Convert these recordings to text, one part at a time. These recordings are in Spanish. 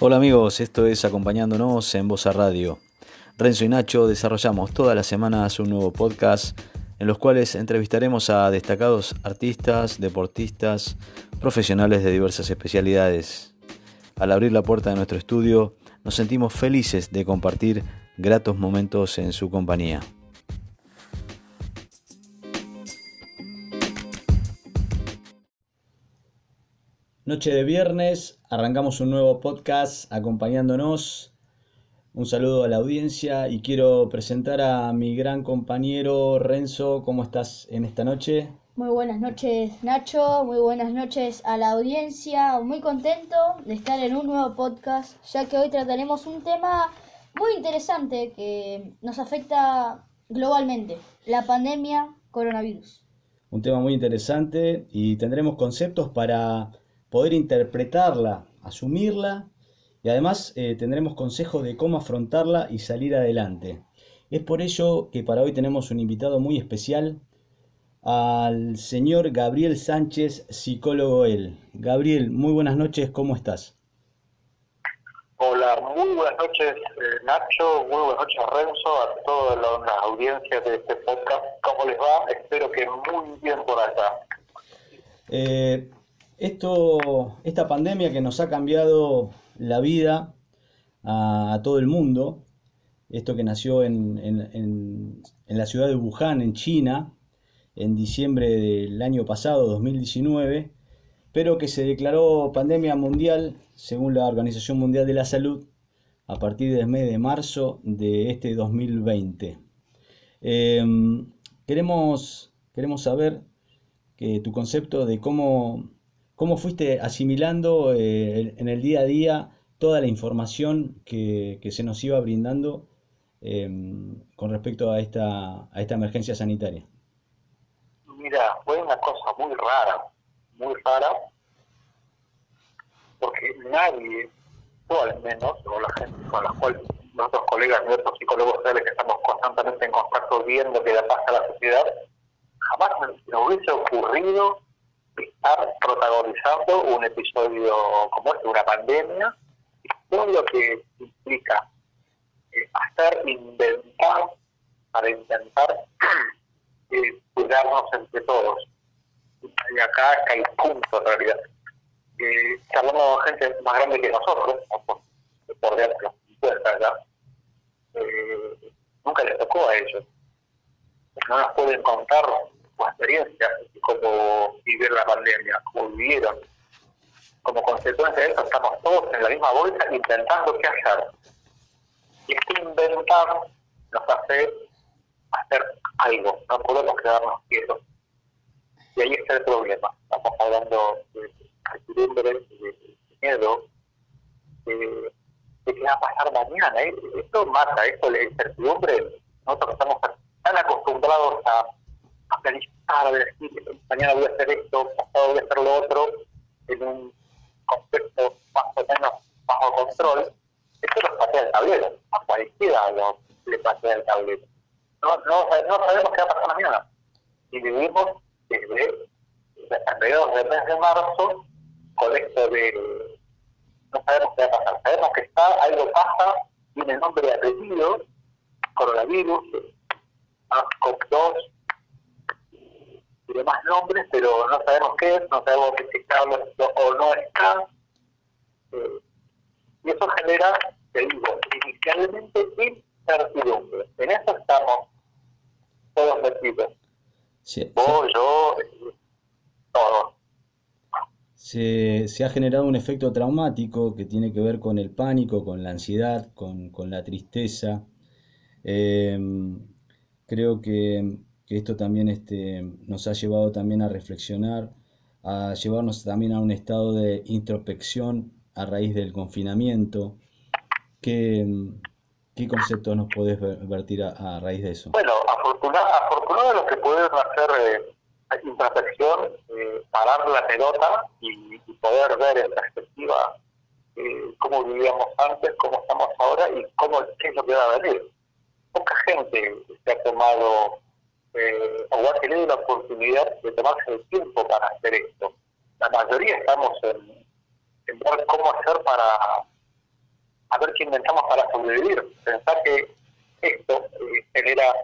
Hola amigos, esto es Acompañándonos en Voz a Radio. Renzo y Nacho desarrollamos todas las semanas un nuevo podcast en los cuales entrevistaremos a destacados artistas, deportistas, profesionales de diversas especialidades. Al abrir la puerta de nuestro estudio, nos sentimos felices de compartir gratos momentos en su compañía. Noche de viernes, arrancamos un nuevo podcast acompañándonos. Un saludo a la audiencia y quiero presentar a mi gran compañero Renzo. ¿Cómo estás en esta noche? Muy buenas noches Nacho, muy buenas noches a la audiencia. Muy contento de estar en un nuevo podcast, ya que hoy trataremos un tema muy interesante que nos afecta globalmente, la pandemia coronavirus. Un tema muy interesante y tendremos conceptos para poder interpretarla, asumirla y además eh, tendremos consejos de cómo afrontarla y salir adelante. Es por ello que para hoy tenemos un invitado muy especial, al señor Gabriel Sánchez, psicólogo él. Gabriel, muy buenas noches, ¿cómo estás? Hola, muy buenas noches eh, Nacho, muy buenas noches Renzo, a todas las audiencias de este podcast. ¿Cómo les va? Espero que muy bien por acá. Eh, esto, esta pandemia que nos ha cambiado la vida a, todo el mundo, esto que nació en, en, la ciudad de Wuhan, en China, en diciembre del año pasado, 2019, pero que se declaró pandemia mundial, según la Organización Mundial de la Salud, a partir del mes de marzo de este 2020. Em, queremos, queremos saber que tu concepto de cómo ¿Cómo fuiste asimilando eh, en el día a día toda la información que, se nos iba brindando em, con respecto a esta, emergencia sanitaria? Mira, fue una cosa muy rara, muy rara, porque nadie, o al menos, o la gente con la cual nuestros colegas, nuestros psicólogos que estamos constantemente en contacto viendo qué le pasa a la sociedad, jamás nos hubiese ocurrido estar protagonizando un episodio como este, una pandemia, y todo lo que implica eh, hacer, inventar, para intentar eh, cuidarnos entre todos. Y acá hay punto en realidad. Eh, charlando con gente más grande que nosotros, por, por ¿verdad? Eh, nunca les tocó a ellos. No nos pueden contar experiencia de cómo vivir la pandemia, cómo vivieron. Como consecuencia de eso, estamos todos en la misma bolsa intentando qué hacer. Y este inventar nos hace hacer algo, no podemos quedarnos quietos. Y ahí está el problema. Estamos hablando de incertidumbre, de miedo, de, qué va a pasar mañana. Esto mata, esto la incertidumbre. Nosotros estamos tan acostumbrados a a planificar, a decir, mañana voy a hacer esto, pasado voy a hacer lo otro, en un contexto más o menos bajo control, esto nos patea el tablero, a cualquiera lo, le patea el tablero. No, no, no sabemos qué va a pasar mañana. Y vivimos desde, mediados del mes de marzo con esto de no sabemos qué va a pasar. Sabemos que está, algo pasa, tiene nombre y apellido, coronavirus, SARS-CoV-2, y demás nombres, pero no sabemos qué es, no sabemos si está o no está. Eh, y eso genera, te digo, inicialmente incertidumbre. En eso estamos todos metidos. Sí, Vos, yo, todos. Se, se, ha generado un efecto traumático que tiene que ver con el pánico, con la ansiedad, con, con la tristeza. Eh, creo que que esto también este, nos ha llevado también a reflexionar, a llevarnos también a un estado de introspección a raíz del confinamiento. ¿Qué, qué conceptos nos podés vertir a, raíz de eso? Bueno, afortunado, lo que podemos hacer eh, introspección, eh, parar la pelota y, poder ver en perspectiva eh, cómo vivíamos antes, cómo estamos ahora y cómo qué es lo que va a venir. Poca gente se ha tomado eh, o ha tenido la oportunidad de tomarse el tiempo para hacer esto. La mayoría estamos en, ver cómo hacer para, a ver qué inventamos para sobrevivir. Pensar que esto eh, genera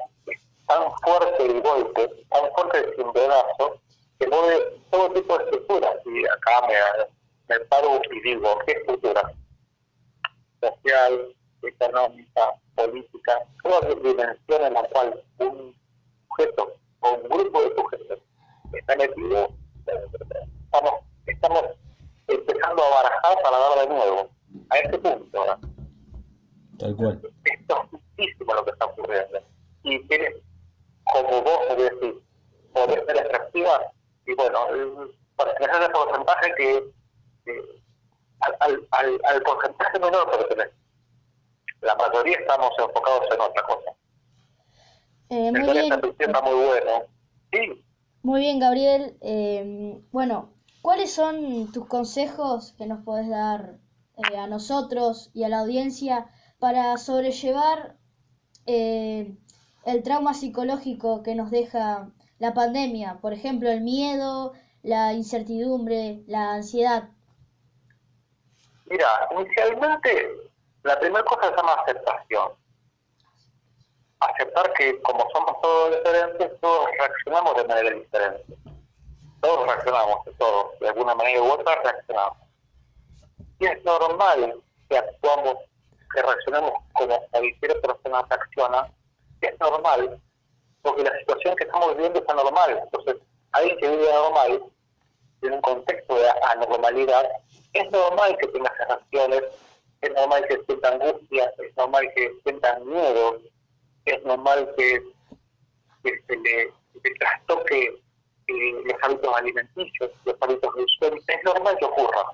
tan fuerte el golpe, tan fuerte el cimbronazo, que mueve todo tipo de estructuras. Y acá me, me paro y digo, ¿qué estructura? Social, económica, política, toda dimensión en la cual un sujeto o un grupo de sujetos está metido, estamos, estamos empezando a barajar para dar de nuevo, a este punto. ahora. Tal cual. Es muchísimo lo que está ocurriendo. Y tienes, como vos decís, poder ser atractiva, y bueno, pertenecer ese porcentaje que, que al, al, al, al porcentaje menor pertenece la mayoría estamos enfocados en otra cosa. Eh, muy bien, está muy bueno. Sí, muy bien, Gabriel. Eh, bueno, ¿cuáles son tus consejos que nos podés dar eh, a nosotros y a la audiencia para sobrellevar eh, el trauma psicológico que nos deja la pandemia? Por ejemplo, el miedo, la incertidumbre, la ansiedad. mira, inicialmente la primera cosa se llama aceptación. Aceptar que como somos todos diferentes, todos reaccionamos de manera diferente. Todos reaccionamos, todos, de alguna manera u otra reaccionamos. Y es normal que actuamos, que reaccionemos como cualquier persona reacciona, es normal, porque la situación que estamos viviendo es anormal. Entonces, alguien que vive anormal, en un contexto de anormalidad, es normal que tenga esas reacciones, es normal que sienta angustia, es normal que sienta miedo, es normal que, que se le, le trastoque eh, los hábitos alimenticios, los hábitos de sueño, es normal que ocurra.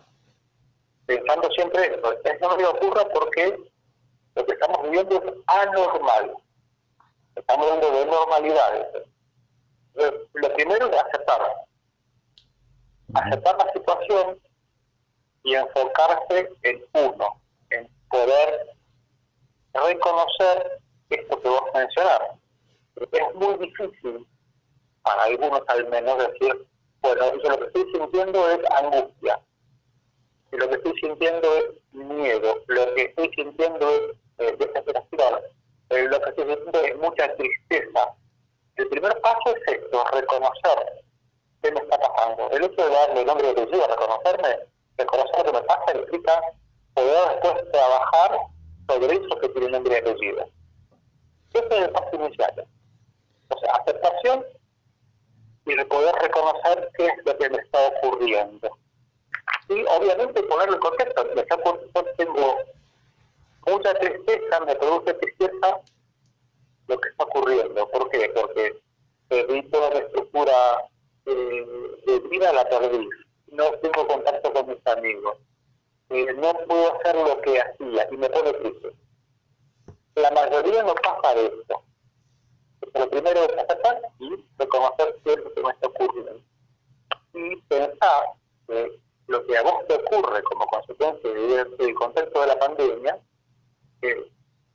Pensando siempre eso, es normal que ocurra porque lo que estamos viviendo es anormal. Estamos hablando de normalidades. Entonces, Lo primero es aceptar. Aceptar la situación y enfocarse en uno, en poder reconocer esto que vos mencionás. Es muy difícil, para algunos al menos, decir, bueno, yo lo que estoy sintiendo es angustia, lo que estoy sintiendo es miedo, lo que estoy sintiendo es eh, desesperación, eh, lo que estoy sintiendo es mucha tristeza. El primer paso es esto, reconocer qué me está pasando. El hecho de darle nombre de apellido a reconocerme, reconocer lo que me pasa implica poder después trabajar sobre eso que tiene nombre y apellido. Ese es el paso inicial. O sea, aceptación y de poder reconocer qué es lo que me está ocurriendo. Y obviamente ponerlo en contexto. Me está ocurriendo, tengo mucha tristeza, me produce tristeza lo que está ocurriendo. ¿Por qué? Porque perdí toda la estructura eh, de vida, la perdí. No tengo contacto con mis amigos. Eh, no puedo hacer lo que hacía y me pone triste. La mayoría no pasa de esto. Lo primero es aceptar y reconocer qué es lo que me está ocurriendo. Y pensar que lo que a vos te ocurre como consecuencia de- del contexto de la pandemia, que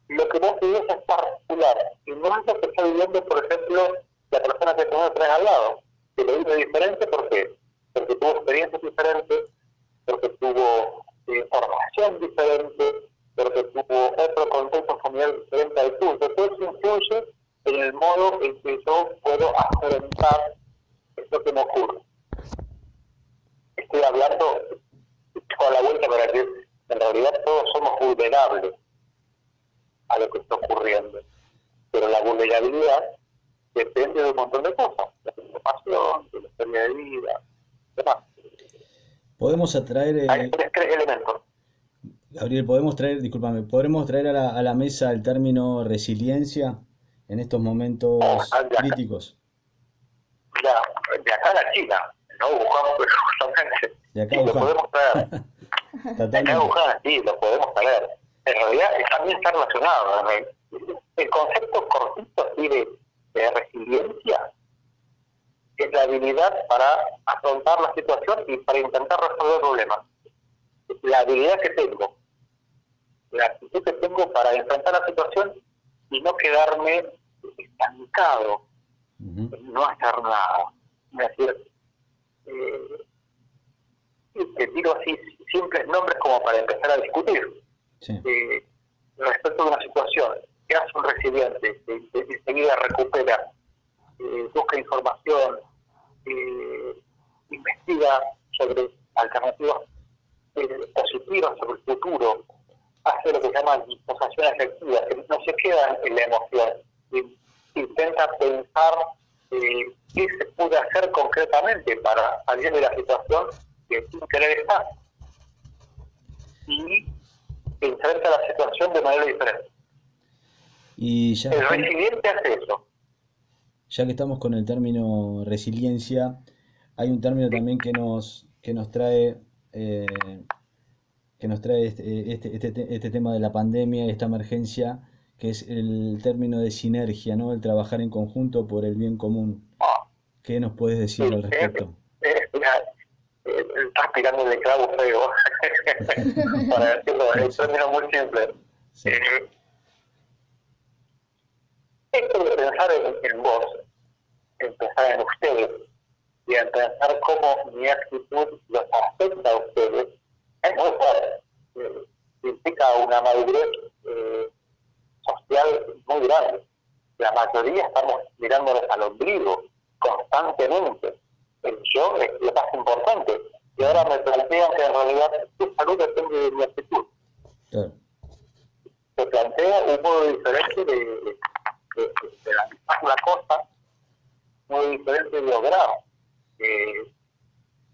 lo que vos vivís es particular y no es lo que está viviendo, por ejemplo, la persona que tenés atrás al lado, que lo vive diferente, ¿por qué? Porque tuvo experiencias diferentes, porque tuvo eh, formación diferente, porque tuvo otro contexto familiar diferente al tuyo. Todo eso influye en el modo en que yo puedo afrontar esto que me ocurre. Estoy hablando con la vuelta para que en realidad todos somos vulnerables a lo que está ocurriendo. Pero la vulnerabilidad depende de un montón de cosas, de la información, de la historia de vida, demás. Podemos atraer, eh, Hay tres, tres elementos. Gabriel, podemos traer, discúlpame, podremos traer a la, a la mesa el término resiliencia en estos momentos Ah, ya. críticos. Ya, de acá a la China, no buscamos justamente. De acá Sí, lo podemos traer. De acá a. Wuhan, sí, lo podemos traer. En realidad es- también está relacionado. ¿no? El concepto cortito así de, de resiliencia es la habilidad para afrontar la situación y para intentar resolver problemas. La habilidad que tengo, la actitud que tengo para enfrentar la situación y no quedarme estancado no hacer nada. Es decir, eh, y te tiro así simples nombres como para empezar a discutir. eh, respecto de una situación que hace un residente, que enseguida recupera, eh, busca información, eh, investiga sobre alternativas positivas sobre el futuro, hace lo que se llama disposición efectiva, no se queda en la emoción, intenta pensar eh, qué se puede hacer concretamente para salir de la situación que sin querer estar y enfrenta la situación de manera diferente. Y ya el resiliente hace eso. Ya que estamos con el término resiliencia, hay un término también que nos, que nos trae eh, que nos trae este, este, este, este, tema de la pandemia y esta emergencia, que es el término de sinergia, ¿no? El trabajar en conjunto por el bien común. ¿Qué nos puedes decir al respecto? estás tirando el clavo feo, para decirlo en términos muy simples. Eh, esto de pensar en, en vos, en pensar en ustedes, y en pensar cómo mi actitud los afecta a ustedes, es muy fuerte. Eh, implica una madurez eh, social muy grande. La mayoría estamos mirándonos al ombligo constantemente. El yo es lo más importante. Y ahora me plantean que en realidad tu salud depende de mi actitud. Se plantea un modo diferente de, la cosa, un modo diferente de lograr. Eh,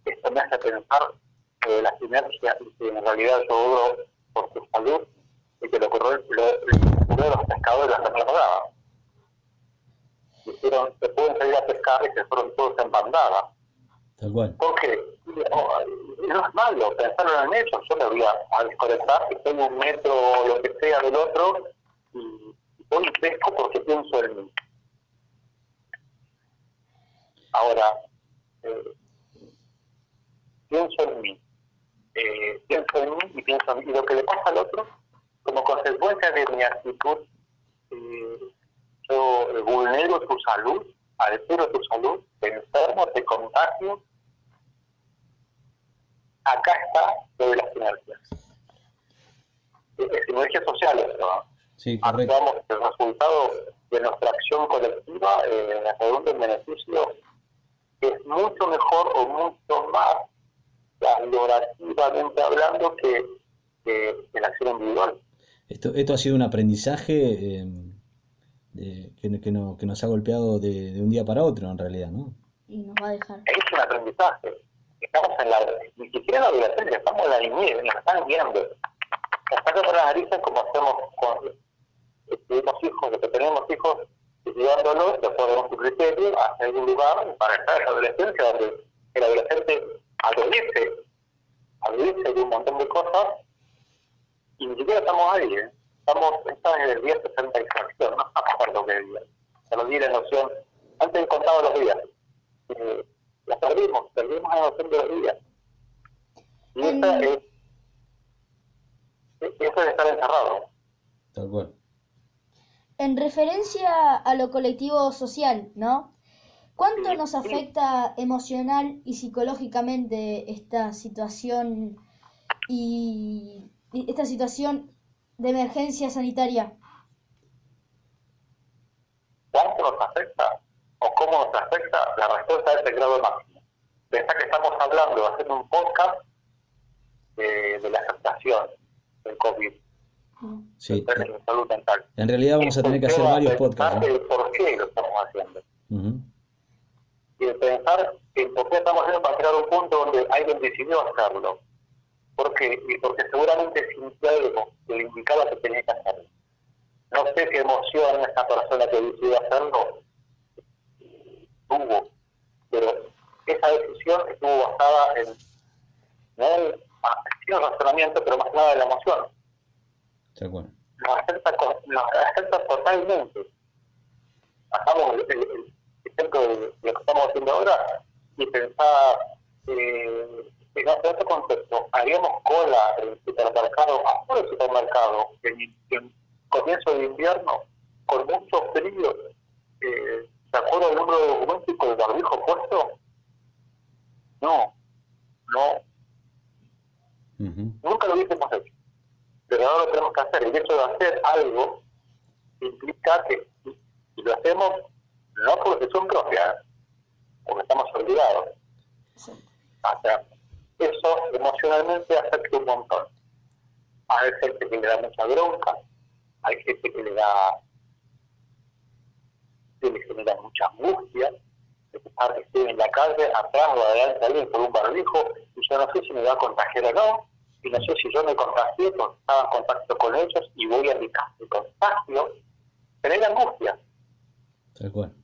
esto me hace pensar que la sinergia por tu salud y que lo ocurrió lo, los pescadores la semana Dijeron, se pueden salir a pescar y se fueron todos en bandada. Tal cual. Porque no, no es malo pensarlo en eso. Yo me voy a, desconectar, que tengo un metro o lo que sea del otro y voy y pesco porque pienso en mí. Ahora, eh, pienso en mí, eh, pienso en mí y pienso en mí. Y lo que le pasa al otro, como consecuencia de mi actitud, eh, yo vulnero tu salud, altero tu salud, te enfermo, te contagio. Acá está lo de las sinergias. Es sinergia social esto. Sí, correcto. el resultado de nuestra acción colectiva eh, redunda en beneficio es mucho mejor o mucho más valorativamente hablando que, que, la acción individual. Esto, esto ha sido un aprendizaje eh, de, que, que, no, que, nos ha golpeado de, de, un día para otro, en realidad, ¿no? Y nos va a dejar. Es un aprendizaje. Estamos en la, ni siquiera en la adolescencia, estamos en la niñez, nos están guiando. Nos están por las narices como hacemos con tuvimos hijos, que tenemos hijos, después de su criterio, hacia algún lugar para estar en la adolescencia, donde el adolescente adolece, adolece de un montón de cosas, y ni siquiera estamos ahí, ¿eh? estamos, estamos en el día 60 y fracción, no me acuerdo qué día, se nos di la noción, antes contaba los días, eh, las perdimos, perdimos la noción de los días. Y esa es, eso es estar encerrado. Tal cual en referencia a lo colectivo social, ¿no? ¿Cuánto nos afecta emocional y psicológicamente esta situación y, esta situación de emergencia sanitaria? ¿Cuánto nos afecta o cómo nos afecta? La respuesta es el grado máximo. Pensá que estamos hablando, haciendo un podcast de, de la afectación del COVID Sí. En realidad vamos a tener que hacer varios podcasts. ¿Por qué lo estamos haciendo? Y de pensar en por qué estamos haciendo para crear un punto donde alguien decidió hacerlo. ¿Por qué? Y porque seguramente sintió algo que le indicaba que tenía que hacerlo. No sé qué emoción esa persona que decidió hacerlo tuvo, pero esa decisión estuvo basada en, en el razonamiento, pero más nada en la emoción nos, acepta, nos acepta totalmente. Hagamos el, el, ejemplo de lo que estamos haciendo ahora y pensar eh, en otro contexto. Haríamos cola en el supermercado, afuera del supermercado, en, en comienzo de invierno, con mucho frío. Eh, ¿Se acuerda del número de documentos y con el barbijo puesto? No, no. Nunca lo hubiésemos hecho pero ahora lo tenemos que hacer. Y hecho de hacer algo implica que si lo hacemos no por decisión propia, porque estamos obligados. O sea, eso emocionalmente afecta un montón. Hay gente que le da mucha bronca, hay gente que le da que le genera mucha angustia, de que estoy en la calle, atrás o adelante alguien con un barbijo, y yo no sé si me va a contagiar o no, y no sé si yo me contagié, porque estaba en contacto con ellos y voy a mi casa y contagio, genera angustia.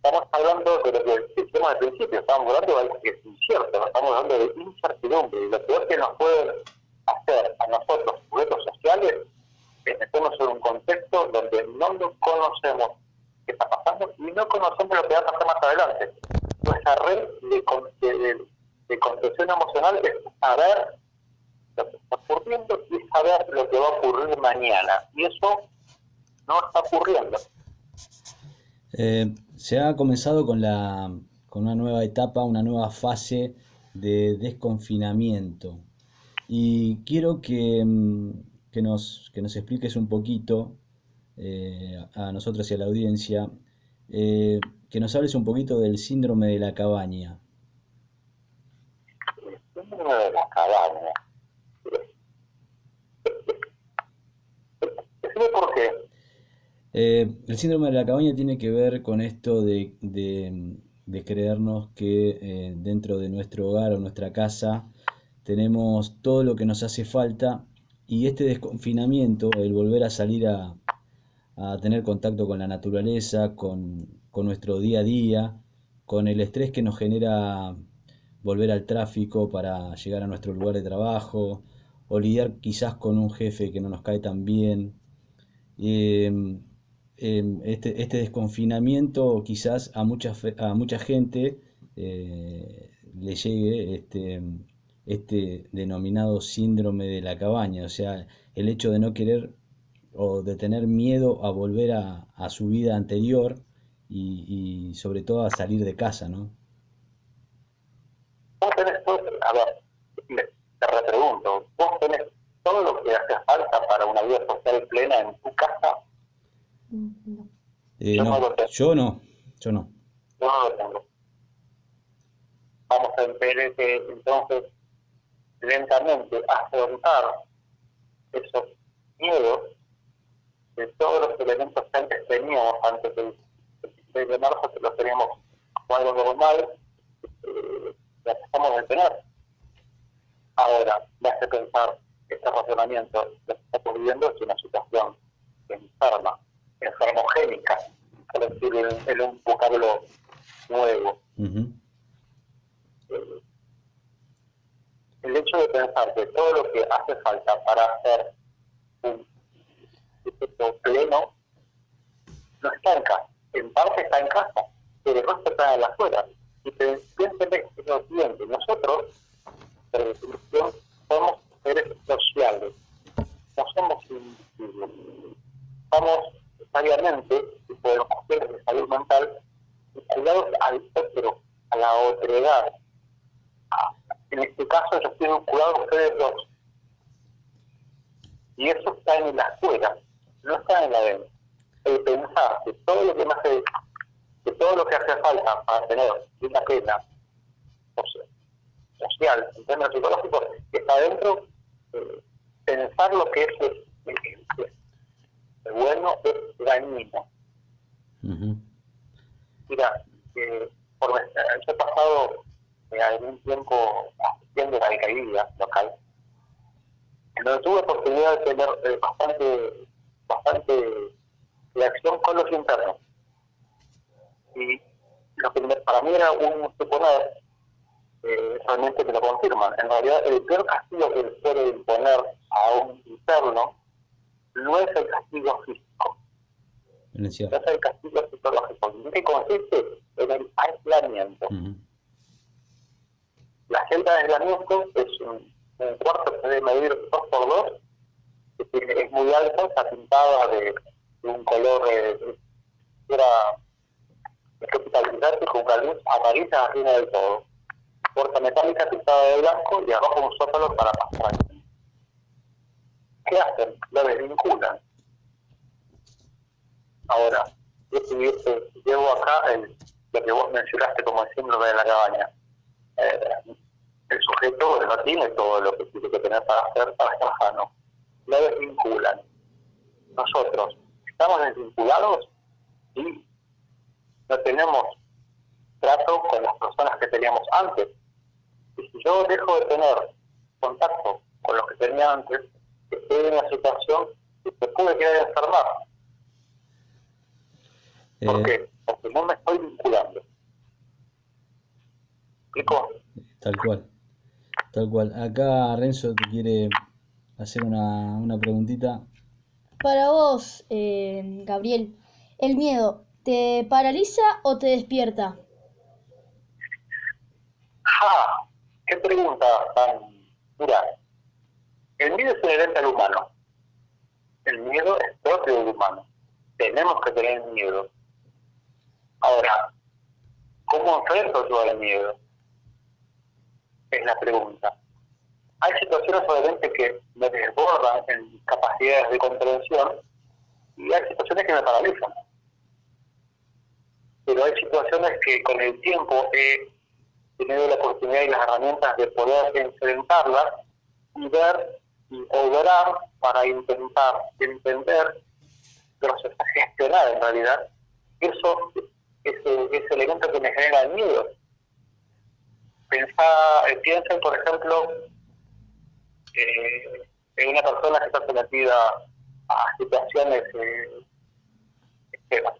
Estamos hablando de lo que decíamos al principio, estamos hablando de algo que es incierto, estamos hablando de incertidumbre, y lo peor que nos puede hacer a nosotros, sujetos sociales, es meternos en un contexto donde no conocemos qué está pasando y no conocemos lo que va a pasar más adelante. Nuestra red de, de, de contención emocional es saber está ocurriendo y saber lo que va a ocurrir mañana. Y eso no está ocurriendo. Eh, se ha comenzado con, la, con una nueva etapa, una nueva fase de desconfinamiento. Y quiero que, mm, que, nos, que nos expliques un poquito eh, a nosotros y a la audiencia, eh, que nos hables un poquito del síndrome de la cabaña. El síndrome de la cabaña. Por qué. Eh, el síndrome de la cabaña tiene que ver con esto de, creernos que eh, dentro de nuestro hogar o nuestra casa tenemos todo lo que nos hace falta y este desconfinamiento, el volver a salir a, tener contacto con la naturaleza, con, nuestro día a día, con el estrés que nos genera volver al tráfico para llegar a nuestro lugar de trabajo, o lidiar quizás con un jefe que no nos cae tan bien. Eh, Em, este, este, desconfinamiento quizás a mucha, a mucha gente eh, le llegue este, este denominado síndrome de la cabaña, o sea, el hecho de no querer o de tener miedo a volver a, a su vida anterior y, sobre todo a salir de casa, ¿no? Vos a ver, te repregunto, vos tenés todo lo que hace falta para una vida social plena en tu casa eh, yo no, yo no, yo no. no lo tengo. Vamos a ver que entonces lentamente afrontar esos miedos de todos los elementos que antes teníamos, antes del 16 de marzo, que los teníamos como algo normal, eh, las estamos de tener. Ahora, me hace pensar que este razonamiento lo que estamos viviendo es una situación enferma enfermogénica, para decir en, un vocablo nuevo. el hecho de pensar que todo lo que hace falta para hacer un efecto pleno no está en casa. En parte está en casa, pero no está en la afuera. Y piensen siguiente, nosotros, por definición, somos seres sociales, no somos individuos. Somos necesariamente por cuestiones de salud mental ligados al otro, a la otredad. En este caso yo estoy vinculado a ustedes dos. Y eso está en la afuera, no está en la dentro. El pensar que todo lo que me hace, que todo lo que hace falta para tener una pena social, en términos psicológicos, está adentro, pensar lo que es bueno es dañino. Mira, eh, por, he pasado eh, algún tiempo asistiendo a la alcaldía local, donde tuve oportunidad de tener eh, bastante, bastante reacción con los internos. Y lo que para mí era un suponer, eh, realmente me lo confirman. En realidad, el peor castigo que puede imponer a un interno no es el castigo físico. No es el castigo psicológico. ¿En qué consiste? En el aislamiento. La celda de aislamiento es un, cuarto que debe medir 2 por 2 es muy alto, está pintada de, un color eh, era capitalizante con una luz amarilla arriba del todo. Puerta metálica pintada de blanco y abajo un sótano para pasar ¿qué hacen? Lo desvinculan. Ahora, yo llevo acá el, lo que vos mencionaste como el síndrome de la cabaña. Eh, el sujeto no tiene todo lo que tiene que tener para hacer para estar sano. Lo desvinculan. Nosotros estamos desvinculados y no tenemos trato con las personas que teníamos antes. Si yo dejo de tener contacto con los que tenía antes, estoy en una situación que se puede quedar enfermar. ¿Por eh, qué? Porque no me estoy vinculando. ¿Explico? Tal cual. Tal cual. Acá Renzo te quiere hacer una, una preguntita. Para vos, eh, Gabriel, ¿el miedo te paraliza o te despierta? ¡Ja! ¡Qué pregunta tan... Mira, el miedo es inherente al humano. El miedo es propio del humano. Tenemos que tener miedo. Ahora, ¿cómo enfrento yo el miedo? Es la pregunta. Hay situaciones obviamente que me desbordan en capacidades de comprensión y hay situaciones que me paralizan. Pero hay situaciones que con el tiempo he tenido la oportunidad y las herramientas de poder enfrentarlas y ver y orar para intentar entender, se gestionar en realidad, eso ese, ese elemento que me genera el miedo. Pensá, eh, piensen, por ejemplo, eh, en una persona que está sometida a situaciones eh, extremas.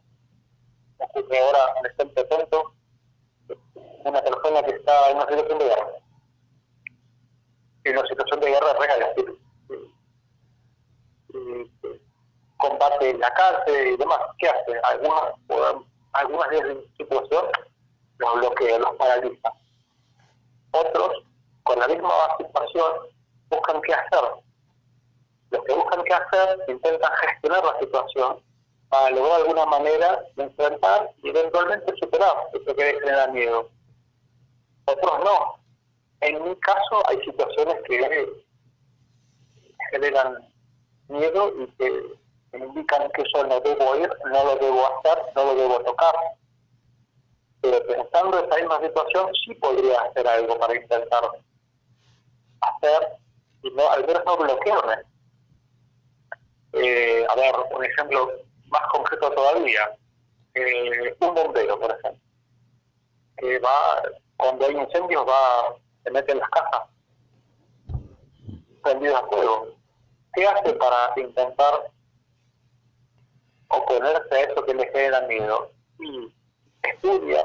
ahora un ejemplo tonto, una persona que está en una situación de guerra. En una situación de guerra real, es decir, combate en la cárcel y demás. ¿Qué hace? Algunas, algunas de esas situaciones los bloquea, los paraliza. Otros, con la misma situación, buscan qué hacer. Los que buscan qué hacer intentan gestionar la situación para lograr de alguna manera enfrentar y eventualmente superar eso que genera miedo. Otros no. En mi caso hay situaciones que generan miedo y que indican que eso no debo ir, no lo debo hacer, no lo debo tocar. Pero pensando en esa misma situación, sí podría hacer algo para intentar hacer, y no, al menos no bloquearme. Eh, a ver, un ejemplo más concreto todavía. Eh, un bombero, por ejemplo, que va, cuando hay incendios, va, se mete en las casas, prendido a fuego. ¿Qué hace para intentar oponerse a eso que le genera miedo? Y estudia,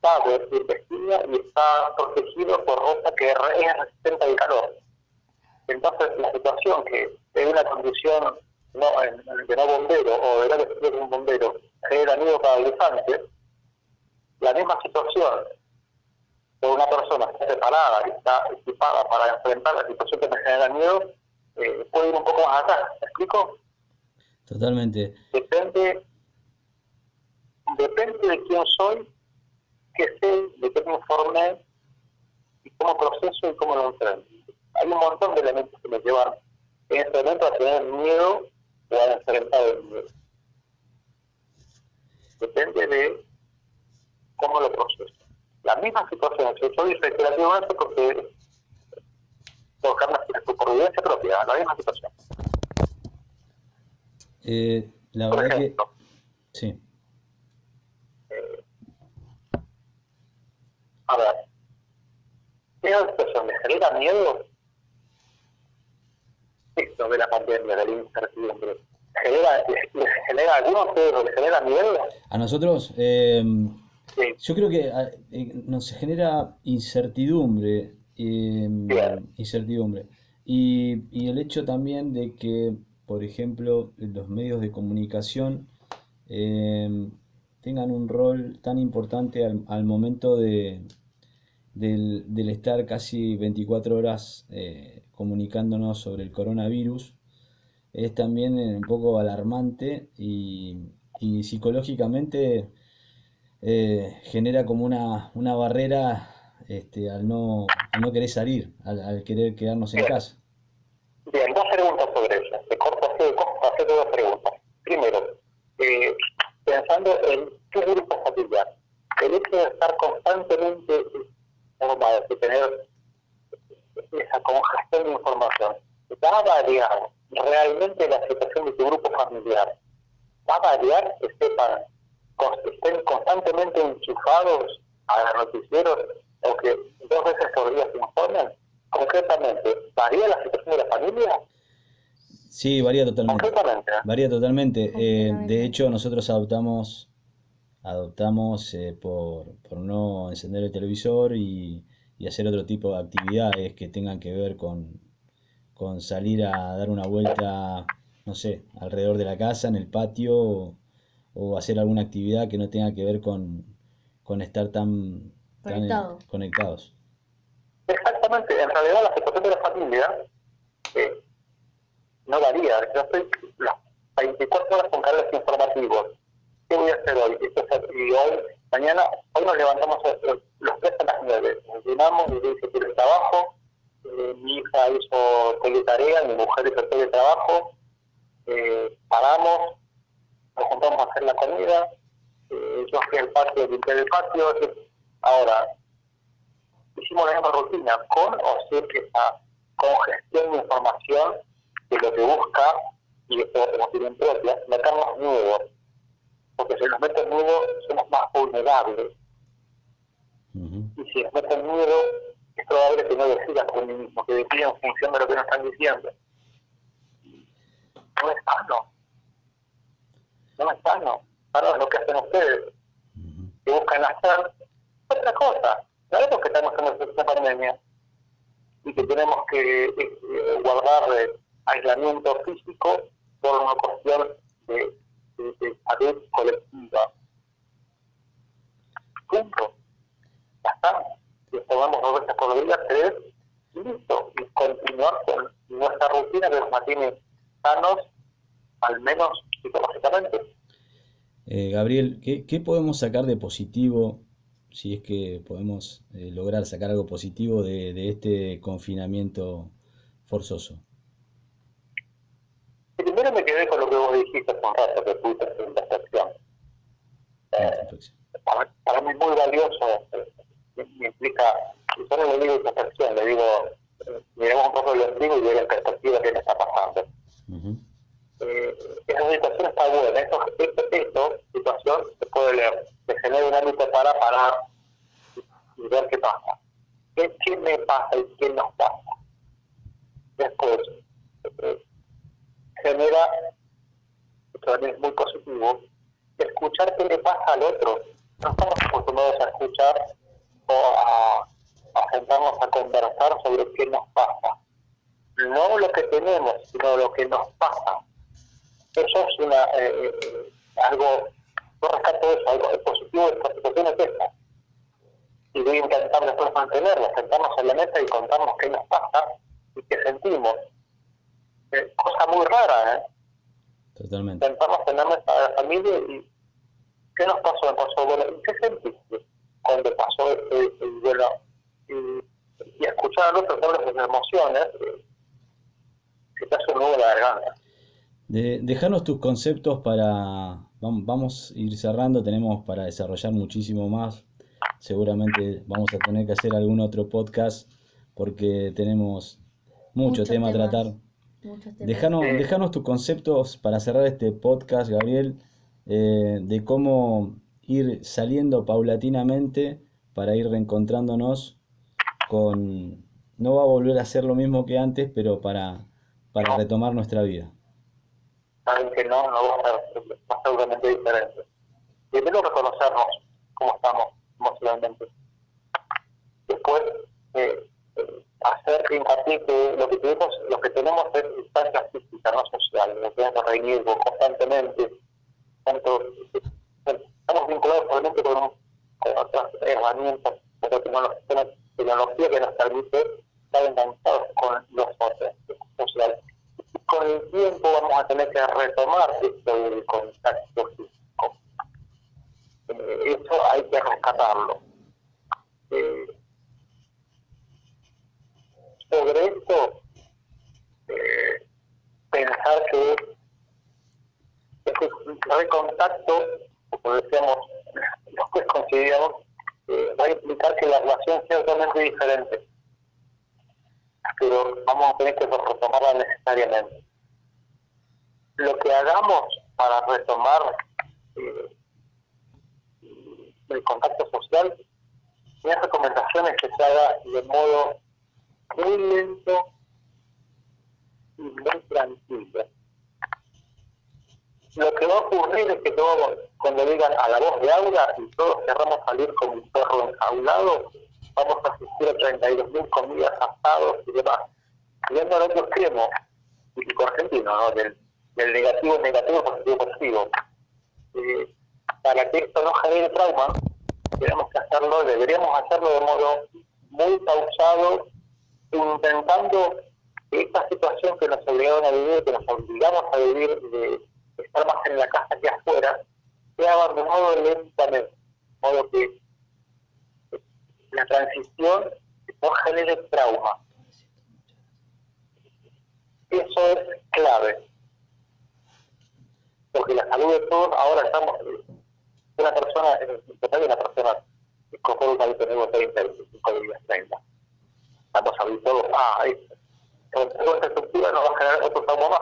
sabe, investiga y está protegido por ropa que es resistente al calor. Entonces, la situación que es una condición no, en, de no bombero o de no vestir un bombero genera miedo paralizante, la misma situación de una persona que está preparada y está equipada para enfrentar la situación que me genera miedo, eh, puede ir un poco más atrás. ¿Me explico? Totalmente. Depende, depende de quién soy, qué sé, de qué me informé y cómo proceso y cómo lo enfrento. Hay un montón de elementos que me llevan en este momento a tener miedo o a enfrentar el miedo. Depende de cómo lo proceso. La misma situación, si yo dice creativamente porque por su supervivencia propia, la misma situación. Eh, la verdad que... Sí. Eh, a ver, ¿qué situación me genera miedo? Esto de la pandemia, de la incertidumbre. ¿Genera, ¿Les genera alguno de ¿Les genera miedo? A nosotros, eh, yo creo que eh, nos genera incertidumbre. Eh, incertidumbre. Y, y el hecho también de que por ejemplo, los medios de comunicación em, tengan un rol tan importante al, momento de, del, estar casi 24 horas eh, comunicándonos sobre el coronavirus, es también un poco alarmante y, psicológicamente eh, genera como una, una barrera este, al, no, no querer salir, al, querer quedarnos en casa. Bien, dos preguntas sobre hacerte dos preguntas. Primero, eh, pensando en tu grupo familiar, el hecho de estar constantemente informado, de tener esa congestión de información, va a variar realmente la situación de tu grupo familiar. Va a variar que sepan, estén constantemente enchufados a los noticieros o que dos veces por día se informen. Concretamente, ¿varía la situación de la familia? Sí, varía totalmente. Concretamente. Varía totalmente. Eh, de hecho, nosotros adoptamos, adoptamos eh, por, por no encender el televisor y, y hacer otro tipo de actividades que tengan que ver con, con salir a dar una vuelta, no sé, alrededor de la casa, en el patio, o, hacer alguna actividad que no tenga que ver con, con estar tan, tan Conectado. conectados. Exactamente, en realidad la situación de la familia eh, no varía. Yo estoy las 24 horas con canales informativos. ¿Qué voy a hacer hoy? Esto es- y hoy, mañana, hoy nos levantamos eh, los tres a las 9. Nos llenamos, y dice que el trabajo, eh, mi hija hizo teletarea, mi mujer hizo teletrabajo, eh, paramos, nos juntamos a hacer la comida, eh, yo fui al patio, limpié el patio. Ahora, hicimos la misma rutina, con o sin esa congestión de información que lo que busca, y esto es opinión propia, meternos nuevos. Porque si nos meten miedo, somos más vulnerables. Y si nos meten miedo, es probable que no decidan por mí mismo, que decidan en función de lo que nos están diciendo. No es sano. No es sano. Sano es lo que hacen ustedes. Que buscan hacer otra cosa. Sabemos que estamos en esta pandemia y que tenemos que eh, guardar eh, aislamiento físico por una cuestión de, de- de salud colectiva. Punto. Ya está. Y tomamos dos veces por día, tres, y listo. Y continuar con nuestra rutina que nos mantiene sanos, al menos psicológicamente. Eh, Gabriel, ¿qué, qué podemos sacar de positivo, si es que podemos eh, lograr sacar algo positivo de, de este confinamiento forzoso? Primero me quedé con lo que vos dijiste hace un rato, que una excepción. La Eh, para, para mí es muy valioso, eh, me, implica, y yo no le digo excepción, le digo, miremos un poco el ombligo y ver en perspectiva qué me está pasando. Ujú. Eh, esa situación está buena, esto, esto, esto, situación, se puede leer, se genera un ámbito para parar y, ver qué pasa. ¿Qué, ¿Qué me pasa y qué nos pasa? Después, eh, genera, esto también es muy positivo, escuchar qué le pasa al otro. No estamos acostumbrados a escuchar o a, a sentarnos a conversar sobre qué nos pasa. No lo que tenemos, sino lo que nos pasa. Eso es una, eh, eh, algo, yo rescato eso, algo positivo de esta situación es esta. Y voy a intentar después mantenerlo, sentarnos en la mesa y contarnos qué nos pasa y qué sentimos. Eh, cosa muy rara, ¿eh? Totalmente. sentamos en la mesa de la familia y ¿qué nos pasó? Pasó, bueno, ¿y qué sentiste cuando pasó el, el duelo? Y, y escuchar al otro de sus emociones, eh, que te hace un nudo la garganta. De, dejanos tus conceptos para... vam- Vamos a ir cerrando, tenemos para desarrollar muchísimo más. Seguramente vamos a tener que hacer algún otro podcast porque tenemos mucho Muchos tema a tratar. Muchos temas. Dejanos, Sí. dejanos tus conceptos para cerrar este podcast, Gabriel, eh, de cómo ir saliendo paulatinamente para ir reencontrándonos con... No va a volver a ser lo mismo que antes, pero para, para retomar nuestra vida. Saben que no, no va a ser va a ser totalmente diferente. Primero reconocernos cómo estamos emocionalmente. Después, eh, eh, hacer hincapié que lo que tenemos, lo que tenemos es instancias físicas, no sociales, nos tenemos que reunir constantemente. Tanto, eh, estamos vinculados realmente con, otras herramientas, tecnología, con la tecnología que nos permite estar enganchados con los otros sociales. Con el tiempo vamos a tener que retomar esto del contacto físico. Eh, eso hay que rescatarlo. Eh, sobre esto, eh, pensar que recontacto, como decíamos, después coincidíamos, eh, va a implicar que la relación sea totalmente diferente. Pero vamos a tener que retomarla necesariamente. Lo que hagamos para retomar eh, el contacto social, mi recomendación es que se haga de modo muy lento y muy tranquilo. Lo que va a ocurrir es que todos, cuando digan a la voz de aula y todos querramos salir como un perro enjaulado, vamos a asistir a 32.000 comidas, asados y demás. Viendo al otro extremo, típico argentino, ¿no? del, del negativo negativo, positivo positivo. Eh, para que esto no genere trauma, tenemos que hacerlo, deberíamos hacerlo de modo muy pausado, intentando que esta situación que nos obligaron a vivir, que nos obligamos a vivir de estar más en la casa que afuera, sea abandonado lentamente, de modo que la transición no genere trauma. Eso es clave. Porque la salud de todos, ahora estamos, una persona, en una persona con un nuevo 30, 25 días, 30. Estamos a esto. Con toda esta estructura nos va a generar otro trauma más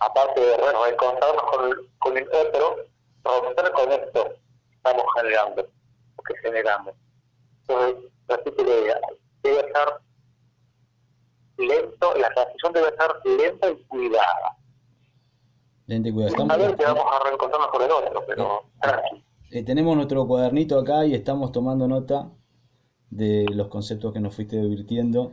aparte de bueno, encontrarnos con el, con el otro, romper con esto estamos generando, que generamos. Entonces, la idea, debe ser lento, la transición debe ser lenta y cuidada. Estamos, a ver que vamos a reencontrarnos con el otro, pero eh, eh, tenemos nuestro cuadernito acá y estamos tomando nota de los conceptos que nos fuiste divirtiendo.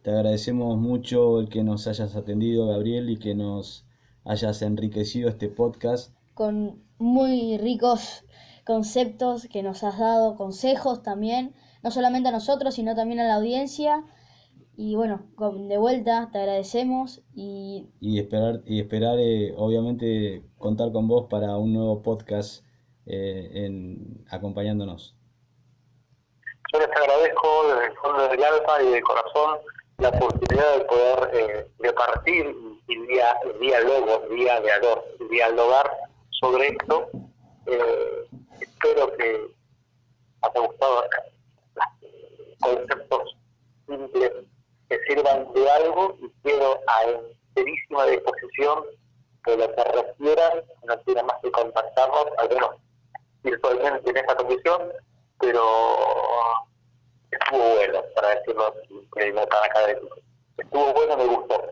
Te agradecemos mucho el que nos hayas atendido, Gabriel, y que nos hayas enriquecido este podcast. Con muy ricos conceptos que nos has dado, consejos también, no solamente a nosotros, sino también a la audiencia. Y bueno, de vuelta te agradecemos y... Y esperar, y esperar eh, obviamente, contar con vos para un nuevo podcast eh, en, acompañándonos. Yo les agradezco desde el fondo del alma y del corazón la oportunidad de poder eh, repartir y día, diálogo, dialogar, dialogar sobre esto. Eh, espero que haya gustado conceptos simples que sirvan de algo y quiero a enterísima disposición de lo que refieran, no tiene más que contactarnos, al menos virtualmente en esta condición, pero estuvo bueno, para decirlo no tan académico. Estuvo bueno, me gustó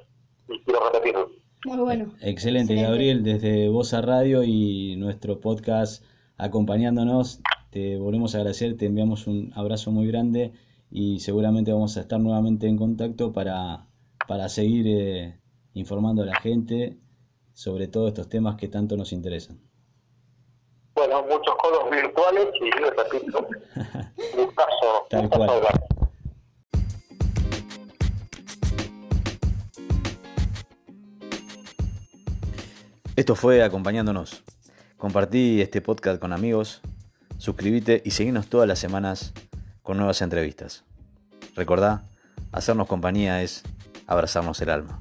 y quiero repetirlo. Muy bueno. Excelente, Gabriel, desde Voz a Radio y nuestro podcast acompañándonos. Te volvemos a agradecer, te enviamos un abrazo muy grande y seguramente vamos a estar nuevamente en contacto para, para seguir eh, informando a la gente sobre todos estos temas que tanto nos interesan. Bueno, muchos codos virtuales y repito, gustazo, Tal cual. Esto fue acompañándonos. Compartí este podcast con amigos, suscríbete y seguinos todas las semanas con nuevas entrevistas. Recordá, hacernos compañía es abrazarnos el alma.